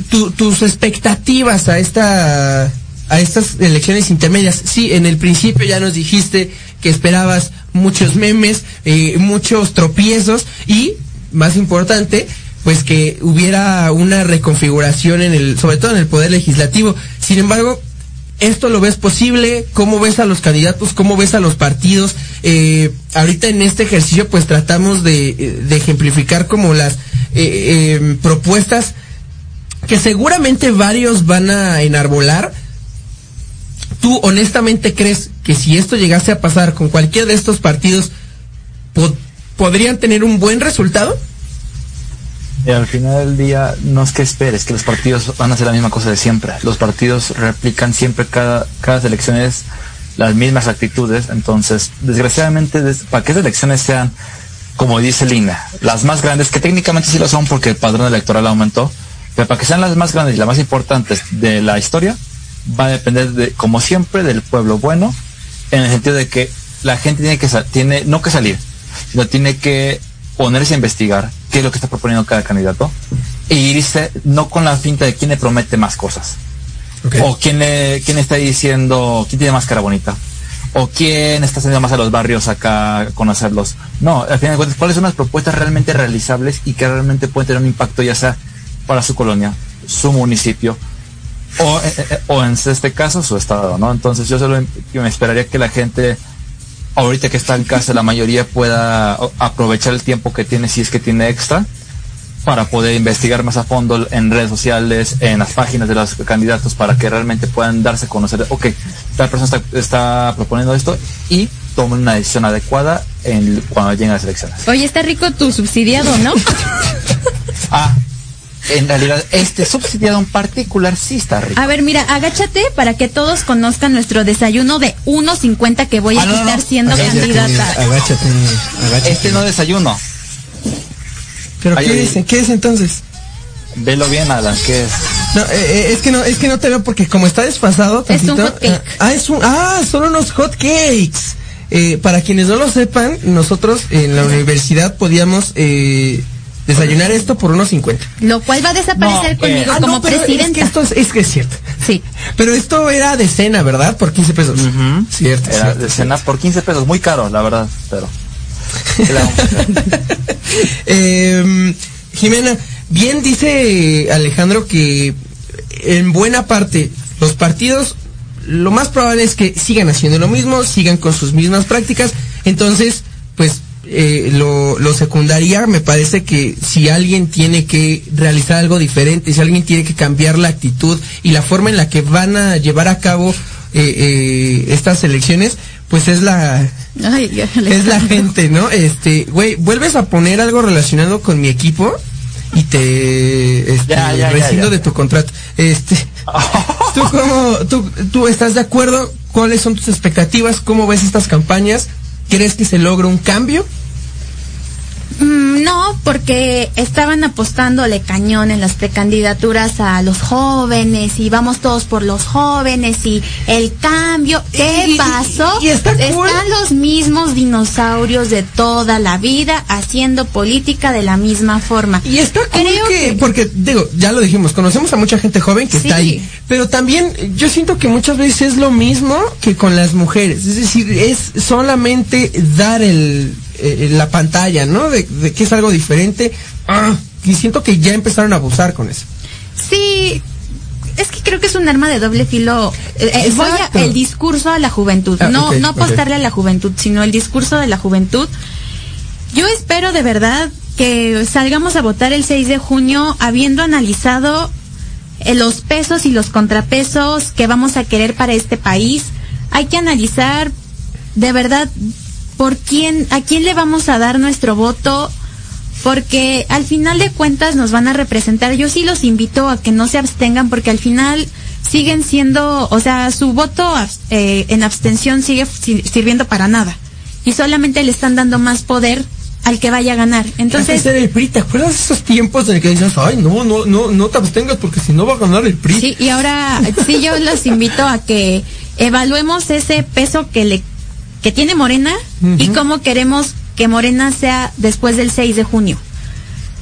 tu- tus expectativas a esta a estas elecciones intermedias. Sí, en el principio ya nos dijiste que esperabas muchos memes, eh, muchos tropiezos y, más importante, pues que hubiera una reconfiguración en el, sobre todo en el poder legislativo. Sin embargo, ¿Esto lo ves posible? ¿Cómo ves a los candidatos? ¿Cómo ves a los partidos? Eh, ahorita en este ejercicio pues tratamos de, eh, ejemplificar como las eh, eh, propuestas que seguramente varios van a enarbolar. ¿Tú honestamente crees que si esto llegase a pasar con cualquiera de estos partidos, po- podrían tener un buen resultado? Y al final del día, no es que esperes que los partidos van a hacer la misma cosa de siempre. Los partidos replican siempre cada, cada elecciones las mismas actitudes. Entonces, desgraciadamente, des- para que esas elecciones sean, como dice Lina, las más grandes, que técnicamente sí lo son porque el padrón electoral aumentó, pero para que sean las más grandes y las más importantes de la historia, va a depender de, como siempre, del pueblo bueno, en el sentido de que la gente tiene que, tiene, no que salir, sino tiene que ponerse a investigar qué es lo que está proponiendo cada candidato e irse no con la finta de quién le promete más cosas o quién, le- quién está diciendo quién tiene más cara bonita o quién está saliendo más a los barrios acá a conocerlos. No, al final de cuentas, ¿cuáles son las propuestas realmente realizables y que realmente pueden tener un impacto ya sea para su colonia, su municipio o, eh, eh, o en este caso su estado, ¿no? Entonces yo solo em- me esperaría que la gente ahorita que está en casa la mayoría pueda aprovechar el tiempo que tiene si es que tiene extra para poder investigar más a fondo en redes sociales, en las páginas de los candidatos para que realmente puedan darse a conocer, ok, tal persona está, está proponiendo esto y tomen una decisión adecuada en, cuando lleguen las elecciones. Oye, está rico tu subsidiado, ¿no? <laughs> Ah, en realidad este subsidiado en particular sí está rico. A ver, mira, agáchate para que todos conozcan nuestro desayuno de 1.50 que voy a Ah, no, no, quitar no. siendo Agáchate, candidata. Agáchate, agáchate. Este no desayuno. ¿Pero Ay, qué? ¿Qué es entonces? Velo bien, Alan, que es. No, eh, eh, es que no, es que no te veo porque como está desfasado. Es un tantito, hot cake. Ah, es un, ah, son unos hot cakes. Eh, para quienes no lo sepan, nosotros en la universidad podíamos eh, desayunar esto por unos 50. Lo cual va a desaparecer No, conmigo Ah, como no, presidenta. Es que esto es, es que es cierto. Sí. Pero esto era de cena, ¿verdad? Por 15 pesos. Cierto. Era cierto, de cena por 15 pesos, muy caro, la verdad, pero. ¿qué le vamos a hacer? Eh, Jimena, bien dice Alejandro que en buena parte los partidos lo más probable es que sigan haciendo lo mismo, sigan con sus mismas prácticas. Entonces, pues eh, lo, lo secundaria me parece que si alguien tiene que realizar algo diferente, si alguien tiene que cambiar la actitud y la forma en la que van a llevar a cabo eh, eh, estas elecciones, pues es la Ay, ya le- es la <laughs> gente, ¿no? Este, güey, vuelves a poner algo relacionado con mi equipo y te este, Ya, ya, ya, rescindo ya. de tu contrato. Este, <laughs> ¿tú cómo, tú, tú estás de acuerdo? ¿Cuáles son tus expectativas? ¿Cómo ves estas campañas? ¿Crees que se logra un cambio? Mm, No, porque estaban apostándole cañón en las precandidaturas a los jóvenes y vamos todos por los jóvenes y el cambio. ¿Qué Y- y- pasó? y está cool. Están los mismos dinosaurios de toda la vida haciendo política de la misma forma. Y está cool Creo que, que- porque digo, ya lo dijimos, conocemos a mucha gente joven que Sí. está ahí, pero también yo siento que muchas veces es lo mismo que con las mujeres, es decir, es solamente dar el eh, la pantalla, ¿no? De, de que es algo diferente. Ah, y siento que ya empezaron a abusar con eso. Sí, es que creo que es un arma de doble filo. Eh, eh, voy a- el discurso a la juventud, Ah, no, no apostarle a la juventud, sino el discurso de la juventud. Yo espero de verdad que salgamos a votar el 6 de junio habiendo analizado eh, los pesos y los contrapesos que vamos a querer para este país. Hay que analizar de verdad por quién, a quién le vamos a dar nuestro voto, porque al final de cuentas nos van a representar. Yo sí los invito a que no se abstengan, porque al final siguen siendo, o sea, su voto eh, en abstención sigue si- sirviendo para nada. Y solamente le están dando más poder al que vaya a ganar. Entonces, Entonces, el PRI, ¿te acuerdas de esos tiempos en el que dices, ay, no, no, no, no te abstengas porque si no va a ganar el PRI? Sí, y ahora sí yo los invito a que evaluemos ese peso que le que tiene Morena y cómo queremos que Morena sea después del 6 de junio.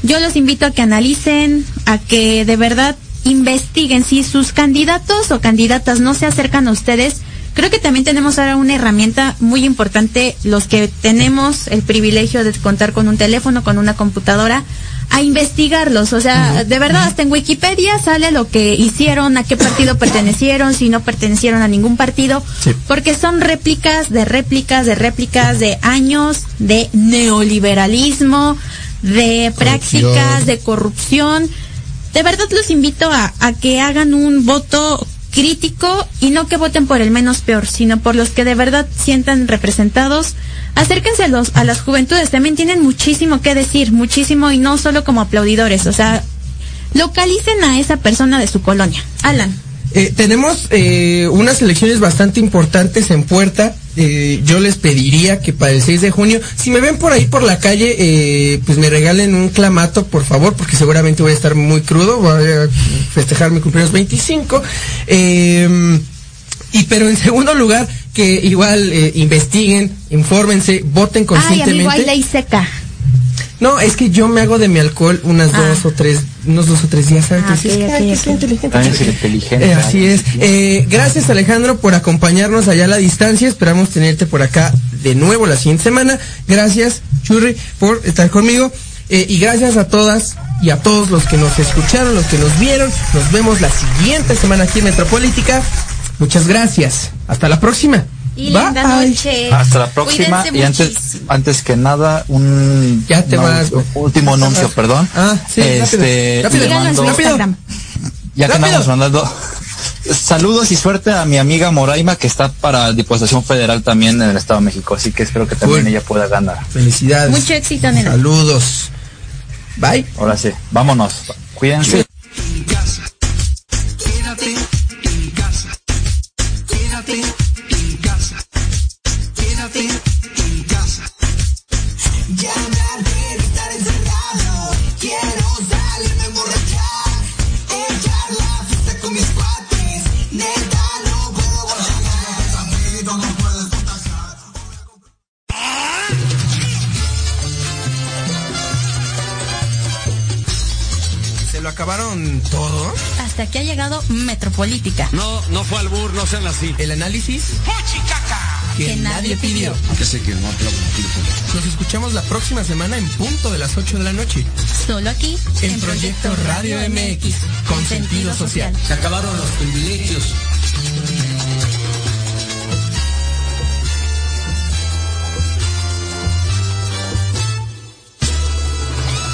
Yo los invito a que analicen, a que de verdad investiguen si sus candidatos o candidatas no se acercan a ustedes. Creo que también tenemos ahora una herramienta muy importante, los que tenemos el privilegio de contar con un teléfono, con una computadora, a investigarlos. O sea, de verdad, hasta en Wikipedia sale lo que hicieron, a qué partido pertenecieron, si no pertenecieron a ningún partido, Sí. porque son réplicas de réplicas de réplicas de años de neoliberalismo, de prácticas de corrupción. De verdad los invito a, a que hagan un voto crítico y no que voten por el menos peor, sino por los que de verdad sientan representados. Acérquense a, los, a las juventudes, también tienen muchísimo que decir, muchísimo y no solo como aplaudidores, o sea, localicen a esa persona de su colonia. Alan. Eh, tenemos eh, unas elecciones bastante importantes en puerta. Eh, yo les pediría que para el 6 de junio, si me ven por ahí por la calle, eh, pues me regalen un clamato, por favor, porque seguramente voy a estar muy crudo. Voy a festejar mi cumpleaños 25. Eh, y pero en segundo lugar, que igual eh, investiguen, infórmense, voten Ay, conscientemente. amigo, hay ley seca. No, es que yo me hago de mi alcohol unas Ah. dos o tres, unos dos o tres días antes. Ah, Y es ok, que, ok, ay, que ok. soy inteligente. Ser inteligente. Eh, así es. Eh, gracias Alejandro por acompañarnos allá a la distancia. Esperamos tenerte por acá de nuevo la siguiente semana. Gracias Churri por estar conmigo. Eh, y gracias a todas y a todos los que nos escucharon, los que nos vieron. Nos vemos la siguiente semana aquí en Metropolítica. Muchas gracias. Hasta la próxima. Y linda Bye. noche. Hasta la próxima Cuídense y antes muchísimo. antes que nada un Ya te no, vas, último anuncio, vas. perdón. Ah, sí, este rápido. Mando- rápido. Ya que Rápido. estamos mandando <laughs> saludos y suerte a mi amiga Moraima que está para Diputación Federal también en el Estado de México, así que espero que también Cool. ella pueda ganar. Felicidades. Mucho éxito, nena. Saludos. Bye. Ahora sí, vámonos. Cuídense. Metropolítica. No, no fue albur, no sean así. El análisis que, Que nadie pidió. Que sé que no aplaudo. Nos escuchamos la próxima semana en punto de las 8 de la noche. Solo aquí En Proyecto Radio MX, con sentido social. Se acabaron los privilegios.